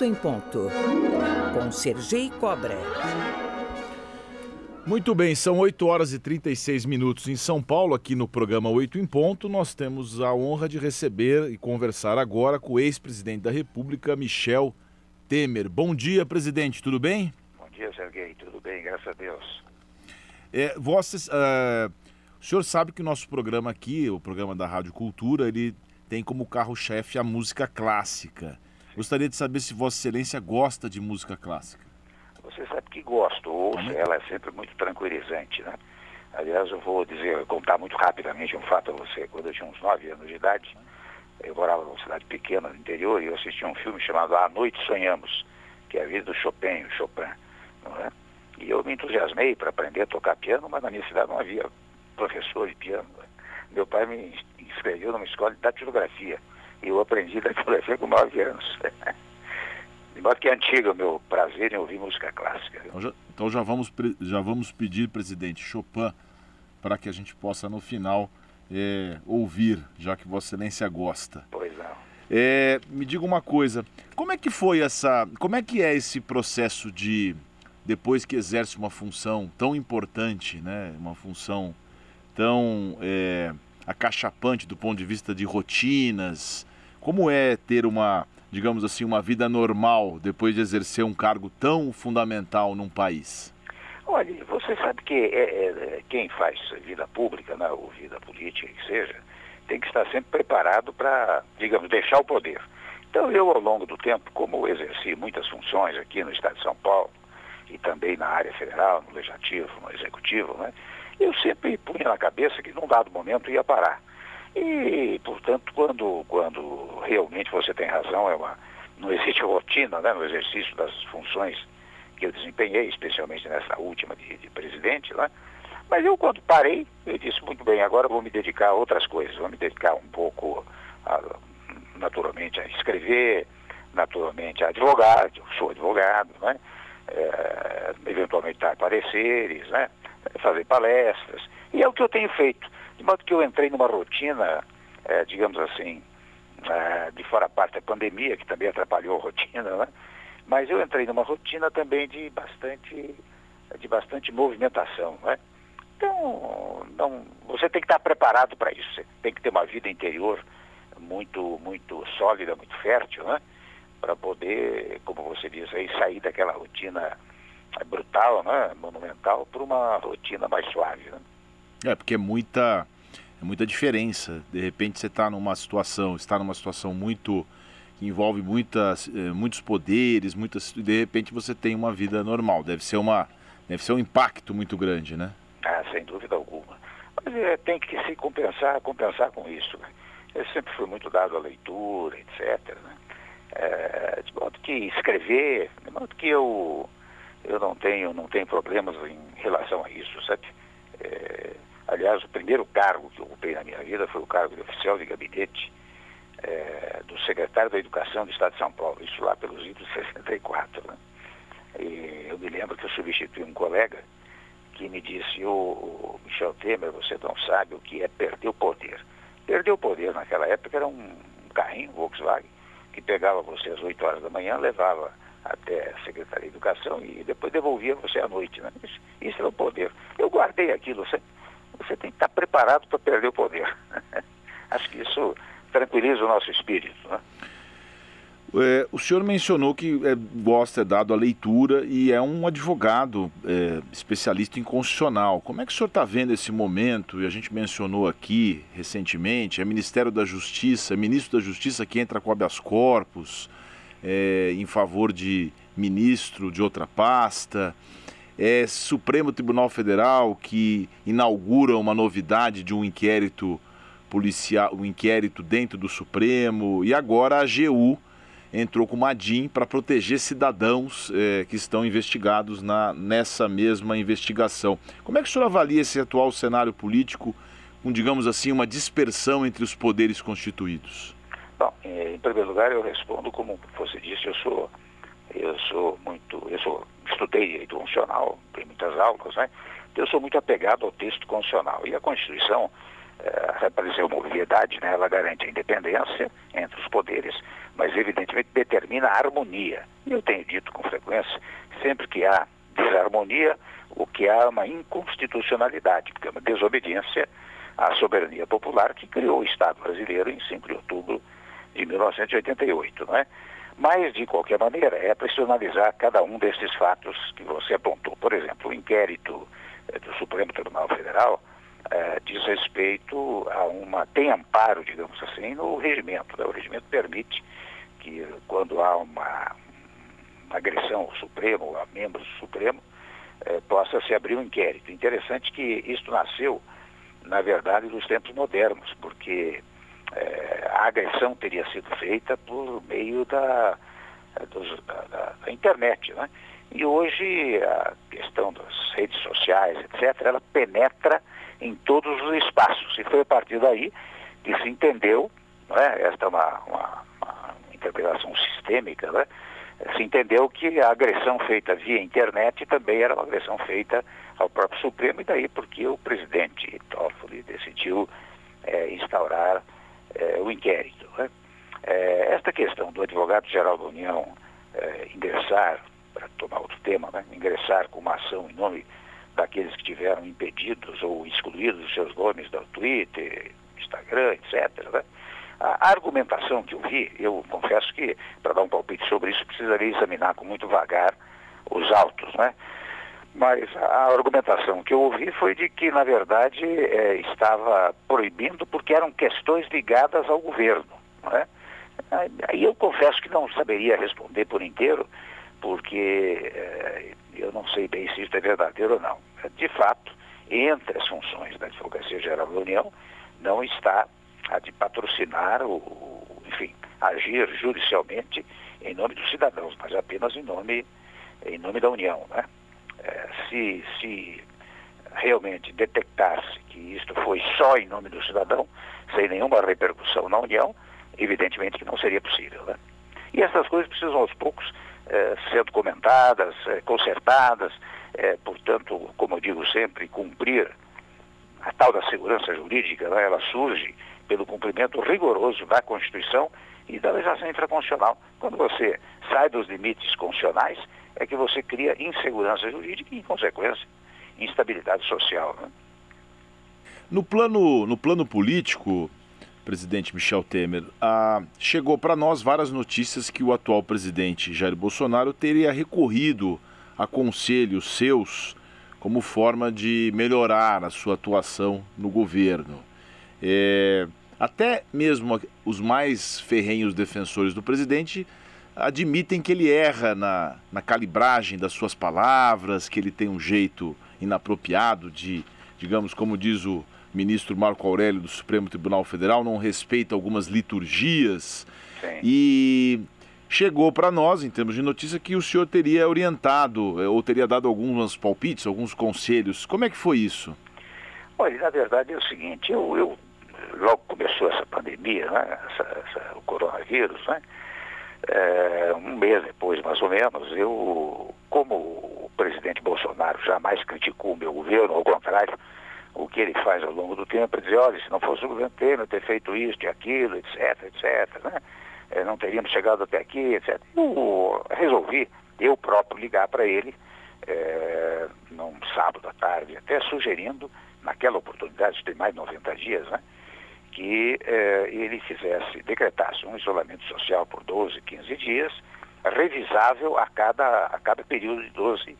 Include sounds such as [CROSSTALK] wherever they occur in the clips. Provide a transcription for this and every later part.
Em ponto, com Sergei Cobra. Muito bem, são 8 horas e 36 minutos em São Paulo, aqui no programa 8 em Ponto. Nós temos a honra de receber e conversar agora com o ex-presidente da República, Michel Temer. Bom dia, presidente, tudo bem? Bom dia, Sergei, tudo bem, graças a Deus. É, vocês, uh, o senhor sabe que o nosso programa aqui, o programa da Rádio Cultura, ele tem como carro-chefe a música clássica. Gostaria de saber se Vossa Excelência gosta de música clássica. Você sabe que gosto, ouço, ela é sempre muito tranquilizante, né? Aliás, eu vou dizer, contar muito rapidamente um fato a você. Quando eu tinha uns 9 anos de idade, eu morava numa cidade pequena no interior e eu assisti um filme chamado A Noite Sonhamos, que é a vida do Chopin, o Chopin, não é? E eu me entusiasmei para aprender a tocar piano, mas na minha cidade não havia professor de piano. Né? Meu pai me inscreveu numa escola de datilografia eu aprendi datilografia com 9 anos. [LAUGHS] de modo que é antigo o meu prazer em ouvir música clássica. Então já, então já, vamos, já vamos pedir, presidente, Chopin, para que a gente possa no final é, ouvir, já que Vossa Excelência gosta. Pois não. É, me diga uma coisa, como é que foi essa, como é que é esse processo de depois que exerce uma função tão importante, né, uma função tão é, acachapante do ponto de vista de rotinas, como é ter uma, digamos assim, uma vida normal depois de exercer um cargo tão fundamental num país? Olha, você sabe que é, é, quem faz vida pública, né, ou vida política, que seja, tem que estar sempre preparado para, digamos, deixar o poder. Então eu, ao longo do tempo, como exerci muitas funções aqui no Estado de São Paulo, e também na área federal, no legislativo, no executivo, né, eu sempre punha na cabeça que num dado momento ia parar. E, portanto, quando, quando realmente você tem razão, é uma, não existe [LAUGHS] rotina né, no exercício das funções que eu desempenhei, especialmente nessa última de, de presidente, né? Mas eu, quando parei, eu disse, muito bem, agora vou me dedicar a outras coisas, vou me dedicar um pouco, a, naturalmente, a escrever, naturalmente, a advogar, eu sou advogado, né? É, eventualmente dar pareceres, né? fazer palestras, e é o que eu tenho feito. De modo que eu entrei numa rotina, é, digamos assim, é, de fora a parte da pandemia, que também atrapalhou a rotina, né? mas eu entrei numa rotina também de bastante, de bastante movimentação. Né? Então, não, você tem que estar preparado para isso, você tem que ter uma vida interior muito, muito sólida, muito fértil, né? para poder, como você diz aí, sair daquela rotina brutal, né? monumental, para uma rotina mais suave. Né? É, porque é muita, é muita diferença. De repente você está numa situação, está numa situação muito que envolve muitas, eh, muitos poderes, muitas, de repente você tem uma vida normal. Deve ser uma, deve ser um impacto muito grande, né? Ah, sem dúvida alguma. Mas é, tem que se compensar, compensar com isso. Né? Eu sempre fui muito dado à leitura, etc. Né? É, de modo que escrever, de modo que eu eu não tenho não tenho problemas em relação a isso, sabe? Aliás, o primeiro cargo que ocupei na minha vida foi o cargo de oficial de gabinete é, do secretário da Educação do Estado de São Paulo, isso lá pelos idos de 64. Né? E eu me lembro que eu substituí um colega que me disse, o Michel Temer, você não sabe o que é perder o poder. Perder o poder naquela época era um carrinho Volkswagen que pegava você às 8 horas da manhã, levava até a Secretaria de Educação e depois devolvia você à noite. Né? Isso, isso é o poder. Eu guardei aquilo. Você, você tem que estar preparado para perder o poder. [LAUGHS] Acho que isso tranquiliza o nosso espírito. Né? É, o senhor mencionou que é, gosta é dado a leitura e é um advogado é, especialista em constitucional. Como é que o senhor está vendo esse momento? E a gente mencionou aqui recentemente, é Ministério da Justiça, é ministro da Justiça que entra com habeas corpus é, em favor de ministro de outra pasta. É Supremo Tribunal Federal que inaugura uma novidade de um inquérito policial, um inquérito dentro do Supremo e agora a AGU entrou com uma DIN para proteger cidadãos eh, que estão investigados na, nessa mesma investigação. Como é que o senhor avalia esse atual cenário político com, digamos assim, uma dispersão entre os poderes constituídos? Bom, em primeiro lugar eu respondo como você disse, eu sou eu sou muito, eu sou, estudei direito constitucional, tem muitas aulas, né? Então eu sou muito apegado ao texto constitucional. E a Constituição, é, para dizer uma obviedade, né, ela garante a independência entre os poderes, mas evidentemente determina a harmonia. E eu tenho dito com frequência, sempre que há desarmonia, o que há é uma inconstitucionalidade, porque é uma desobediência à soberania popular que criou o Estado brasileiro em 5 de outubro de 1988, não é? Mas, de qualquer maneira, é preciso analisar cada um desses fatos que você apontou. Por exemplo, o inquérito eh, do Supremo Tribunal Federal eh, diz respeito a uma. tem amparo, digamos assim, no regimento. Né? O regimento permite que, quando há uma, uma agressão ao Supremo, a membros do Supremo, eh, possa se abrir um inquérito. Interessante que isto nasceu, na verdade, dos tempos modernos, porque é, a agressão teria sido feita por meio da, dos, da, da, internet. Né? E hoje a questão das redes sociais, etc., ela penetra em todos os espaços. E foi a partir daí que se entendeu, né? esta é uma, uma, uma interpretação sistêmica, né? se entendeu que a agressão feita via internet também era uma agressão feita ao próprio Supremo, e daí porque o presidente Toffoli decidiu é, instaurar é, o inquérito. Né? É, esta questão do advogado-geral da União é, ingressar, para tomar outro tema, né? ingressar com uma ação em nome daqueles que tiveram impedidos ou excluídos os seus nomes do Twitter, Instagram, etc. Né? A argumentação que eu vi, eu confesso que, para dar um palpite sobre isso, precisaria examinar com muito vagar os autos, né? Mas a argumentação que eu ouvi foi de que, na verdade, é, estava proibindo porque eram questões ligadas ao governo. Né? Aí eu confesso que não saberia responder por inteiro, porque é, eu não sei bem se isso é verdadeiro ou não. De fato, entre as funções da Advocacia Geral da União, não está a de patrocinar, o, enfim, agir judicialmente em nome dos cidadãos, mas apenas em nome, em nome da União. Né? É, se, se realmente detectasse que isto foi só em nome do cidadão, sem nenhuma repercussão na União, evidentemente que não seria possível. Né? E essas coisas precisam aos poucos é, sendo comentadas, é, consertadas, é, portanto, como eu digo sempre, cumprir a tal da segurança jurídica, né? ela surge pelo cumprimento rigoroso da Constituição e da legislação infraconstitucional. Quando você sai dos limites constitucionais, é que você cria insegurança jurídica e, em consequência, instabilidade social. Né? No, plano, no plano político, presidente Michel Temer, ah, chegou para nós várias notícias que o atual presidente Jair Bolsonaro teria recorrido a conselhos seus como forma de melhorar a sua atuação no governo. É, até mesmo os mais ferrenhos defensores do presidente admitem que ele erra na, na calibragem das suas palavras, que ele tem um jeito inapropriado de, digamos, como diz o ministro Marco Aurélio do Supremo Tribunal Federal, não respeita algumas liturgias. Sim. E chegou para nós, em termos de notícia, que o senhor teria orientado eh, ou teria dado alguns palpites, alguns conselhos. Como é que foi isso? Olha, na verdade é o seguinte, eu, eu logo começou essa pandemia, né, essa, essa, o coronavírus, né, é, um mês depois, mais ou menos, eu, como o presidente Bolsonaro jamais criticou o meu governo, ao contrário, o que ele faz ao longo do tempo é dizer, olha, se não fosse o governo Temer ter feito isso e aquilo, etc, etc, né? É, não teríamos chegado até aqui, etc. Eu resolvi, eu próprio, ligar para ele é, num sábado à tarde, até sugerindo, naquela oportunidade, tem mais de 90 dias, né? Que eh, ele fizesse, decretasse um isolamento social por 12, 15 dias, revisável a cada, a cada período de 12,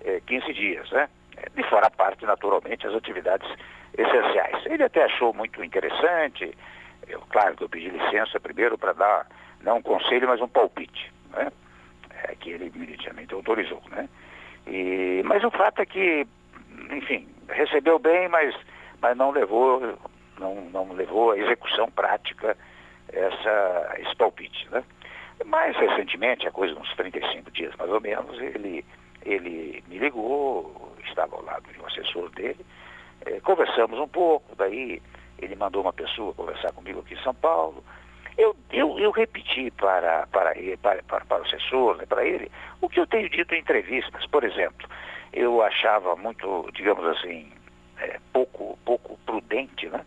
eh, 15 dias, né? De fora a parte, naturalmente, as atividades essenciais. Ele até achou muito interessante, eu, claro que eu pedi licença primeiro para dar, não um conselho, mas um palpite, né? É, que ele imediatamente autorizou, né? E, mas o fato é que, enfim, recebeu bem, mas, mas não levou não, não levou à execução prática essa, esse palpite. Né? Mais recentemente, há coisa uns 35 dias mais ou menos, ele, ele me ligou, estava ao lado de um assessor dele, eh, conversamos um pouco, daí ele mandou uma pessoa conversar comigo aqui em São Paulo. Eu, eu, eu repeti para, para, para, para, para o assessor, né, para ele, o que eu tenho dito em entrevistas. Por exemplo, eu achava muito, digamos assim, é, pouco, pouco prudente, né?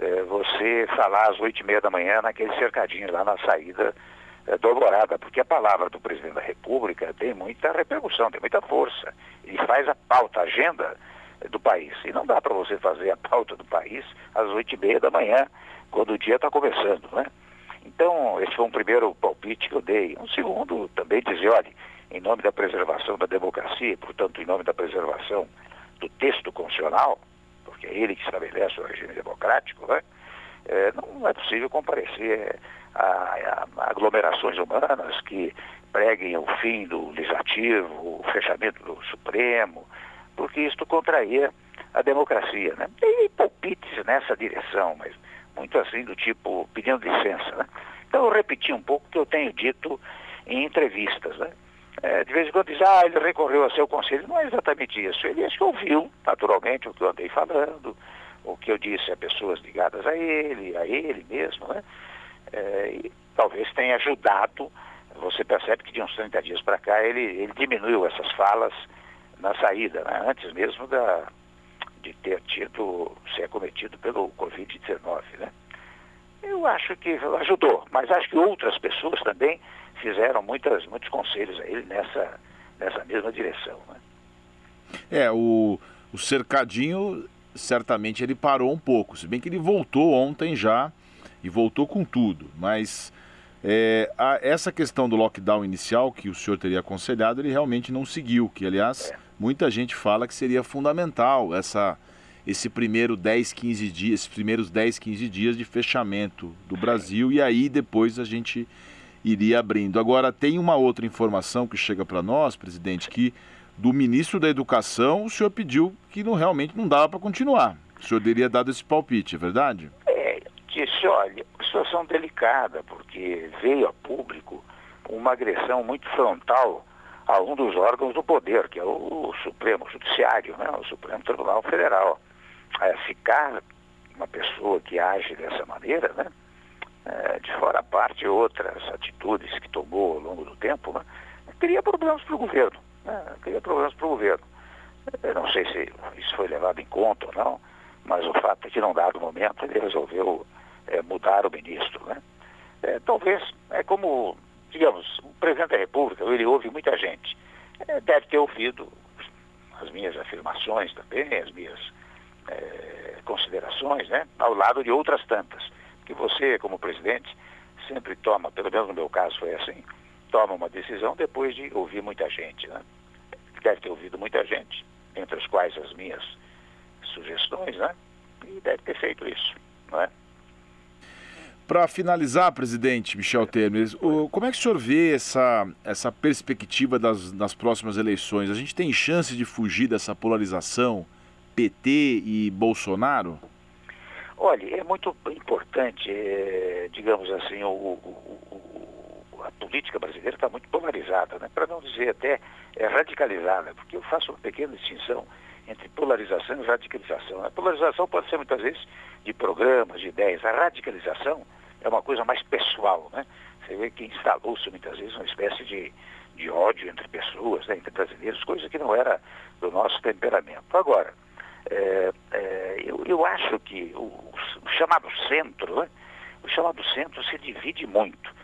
É, você falar às oito e meia da manhã naquele cercadinho lá na saída é, do Alvorada, porque a palavra do presidente da República tem muita repercussão, tem muita força. Ele faz a pauta, a agenda do país. E não dá para você fazer a pauta do país às oito e meia da manhã, quando o dia está começando, né? Então, esse foi um primeiro palpite que eu dei. Um segundo, também dizer, olha, em nome da preservação da democracia, portanto, em nome da preservação do texto constitucional, porque é ele que estabelece o regime democrático, né? é, não é possível comparecer a, a, aglomerações humanas que preguem o fim do legislativo, o fechamento do Supremo, porque isto contraria a democracia. Né? Tem palpites nessa direção, mas muito assim do tipo pedindo licença. Né? Então eu repeti um pouco o que eu tenho dito em entrevistas. Né? É, de vez em quando diz, ah, ele recorreu a seu conselho. Não é exatamente isso. Ele acho que ouviu, naturalmente, o que eu andei falando, o que eu disse a pessoas ligadas a ele, a ele mesmo, né? É, e talvez tenha ajudado. Você percebe que de uns 30 dias para cá ele, ele diminuiu essas falas na saída, né? antes mesmo da, de ter tido, ser acometido pelo Covid-19. Né? Eu acho que ajudou, mas acho que outras pessoas também fizeram muitas, muitos conselhos a ele nessa, nessa mesma direção. Né? É, o, o cercadinho certamente ele parou um pouco, se bem que ele voltou ontem já e voltou com tudo, mas é, a, essa questão do lockdown inicial que o senhor teria aconselhado, ele realmente não seguiu, que aliás é. muita gente fala que seria fundamental essa, esse primeiro 10, 15 dias, esses primeiros 10, 15 dias de fechamento do Brasil e aí depois a gente iria abrindo. Agora, tem uma outra informação que chega para nós, presidente, que do ministro da Educação, o senhor pediu que não, realmente não dava para continuar. O senhor teria dado esse palpite, é verdade? É, disse, olha, situação delicada, porque veio a público uma agressão muito frontal a um dos órgãos do poder, que é o, Supremo Judiciário, né? o Supremo Tribunal Federal. É, ficar uma pessoa que age dessa maneira, né? É, de fora a parte outras atitudes que tomou ao longo do tempo, né? cria problemas para o governo. Né? Cria problemas para o governo. Eu não sei se isso foi levado em conta ou não, mas o fato é que, num dado momento, ele resolveu é, mudar o ministro. Né? É, talvez, é como, digamos, o presidente da República, ele ouve muita gente. É, deve ter ouvido as minhas afirmações também, as minhas é, considerações, né? ao lado de outras tantas que você, como presidente, sempre toma, pelo menos no meu caso foi assim, toma uma decisão depois de ouvir muita gente. Né? Deve ter ouvido muita gente, entre as quais as minhas sugestões, né? e deve ter feito isso. Não é? Para finalizar, presidente Michel Temer, como é que o senhor vê essa, essa perspectiva das, das próximas eleições? A gente tem chance de fugir dessa polarização PT e Bolsonaro? Olha, é muito importante, é, digamos assim, o, o, o, a política brasileira está muito polarizada, né? para não dizer até é, radicalizada, porque eu faço uma pequena distinção entre polarização e radicalização. A polarização pode ser muitas vezes de programas, de ideias. A radicalização é uma coisa mais pessoal, né? Você vê que instalou-se muitas vezes uma espécie de, de ódio entre pessoas, né? entre brasileiros, coisa que não era do nosso temperamento. Agora, é, é, eu, eu, acho que o, o chamado centro, né? o chamado centro se divide muito.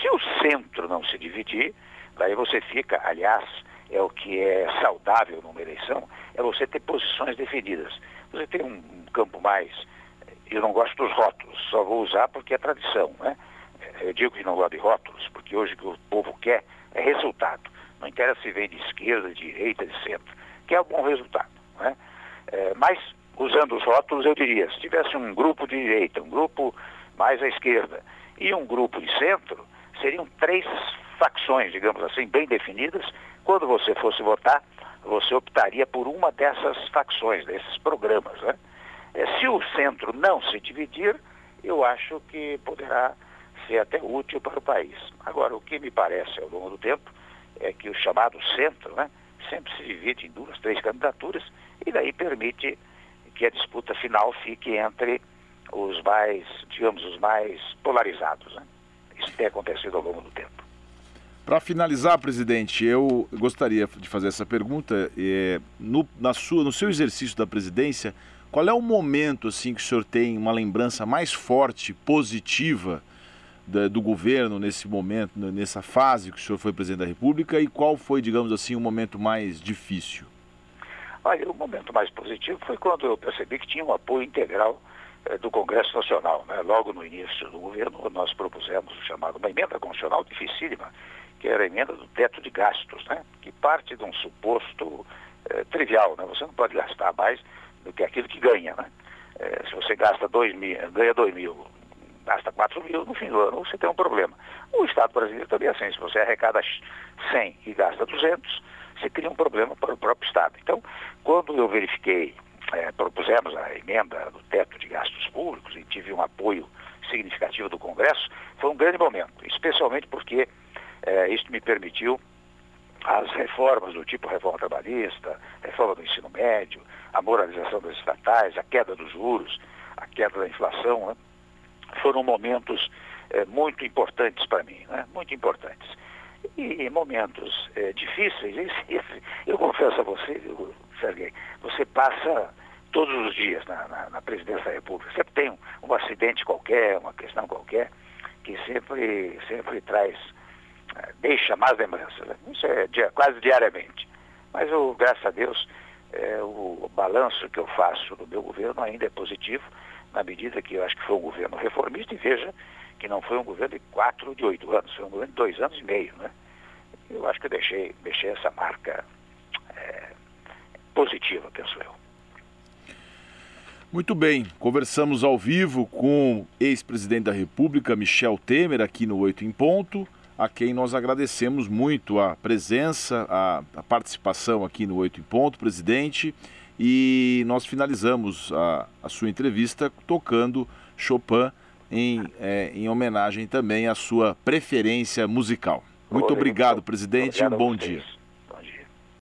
Se o centro não se dividir, daí você fica, aliás, é o que é saudável numa eleição, é você ter posições definidas. Você tem um, campo mais. Eu não gosto dos rótulos, só vou usar porque é tradição, né? Eu digo que não gosto de rótulos, porque hoje o que o povo quer é resultado. Não interessa se vem de esquerda, de direita, de centro. Quer um bom resultado. Né? É, mas, usando os rótulos, eu diria, se tivesse um grupo de direita, um grupo mais à esquerda e um grupo de centro, seriam três facções, digamos assim, bem definidas. Quando você fosse votar, você optaria por uma dessas facções, desses programas. Né? É, se o centro não se dividir, eu acho que poderá ser até útil para o país. Agora, o que me parece ao longo do tempo é que o chamado centro né, sempre se divide em duas, três candidaturas e daí permite que a disputa final fique entre os mais, digamos, os mais polarizados. Né? Isso tem acontecido ao longo do tempo. Para finalizar, presidente, eu gostaria de fazer essa pergunta. É, no, na sua, no seu exercício da presidência, Qual é o momento assim que o senhor tem uma lembrança mais forte, positiva da, do governo nesse momento, nessa fase que o senhor foi presidente da República e qual foi, digamos assim, o momento mais difícil? Olha, o momento mais positivo foi quando eu percebi que tinha um apoio integral eh, do Congresso Nacional. Né? Logo no início do governo, nós propusemos o chamado uma emenda constitucional dificílima, que era a emenda do teto de gastos, né? que parte de um suposto eh, trivial. Né? Você não pode gastar mais do que aquilo que ganha. Né? É, se você gasta dois mil, ganha 2 mil, gasta 4 mil, no fim do ano você tem um problema. O Estado brasileiro também é assim, se você arrecada 100 e gasta 200, você cria um problema para o próprio Estado. Então, quando eu verifiquei, é, propusemos a emenda do teto de gastos públicos e tive um apoio significativo do Congresso, foi um grande momento, especialmente porque é, isso me permitiu as reformas do tipo reforma trabalhista, reforma do ensino médio, a moralização das estatais, a queda dos juros, a queda da inflação, né? foram momentos é, muito importantes para mim, né? muito importantes. E momentos é, difíceis, eu confesso a você, Serguei, você passa todos os dias na, na, na presidência da República. Sempre tem um, um, acidente qualquer, uma questão qualquer, que sempre, sempre traz, é, deixa mais lembranças. Né? Isso é dia, quase diariamente. Mas, eu, graças a Deus, é, o balanço que eu faço do meu governo ainda é positivo, na medida que eu acho que foi um governo reformista, e veja que não foi um governo de quatro, de oito anos, foi um governo de dois anos e meio. Né? Eu acho que eu deixei, deixei essa marca é, positiva, penso eu. Muito bem, conversamos ao vivo com ex-presidente da República, Michel Temer, aqui no Oito em Ponto a quem nós agradecemos muito a presença, a, a participação aqui no Oito em Ponto, presidente. E nós finalizamos a, a sua entrevista tocando Chopin em, é, em homenagem também à sua preferência musical. Muito obrigado, presidente, e um bom dia.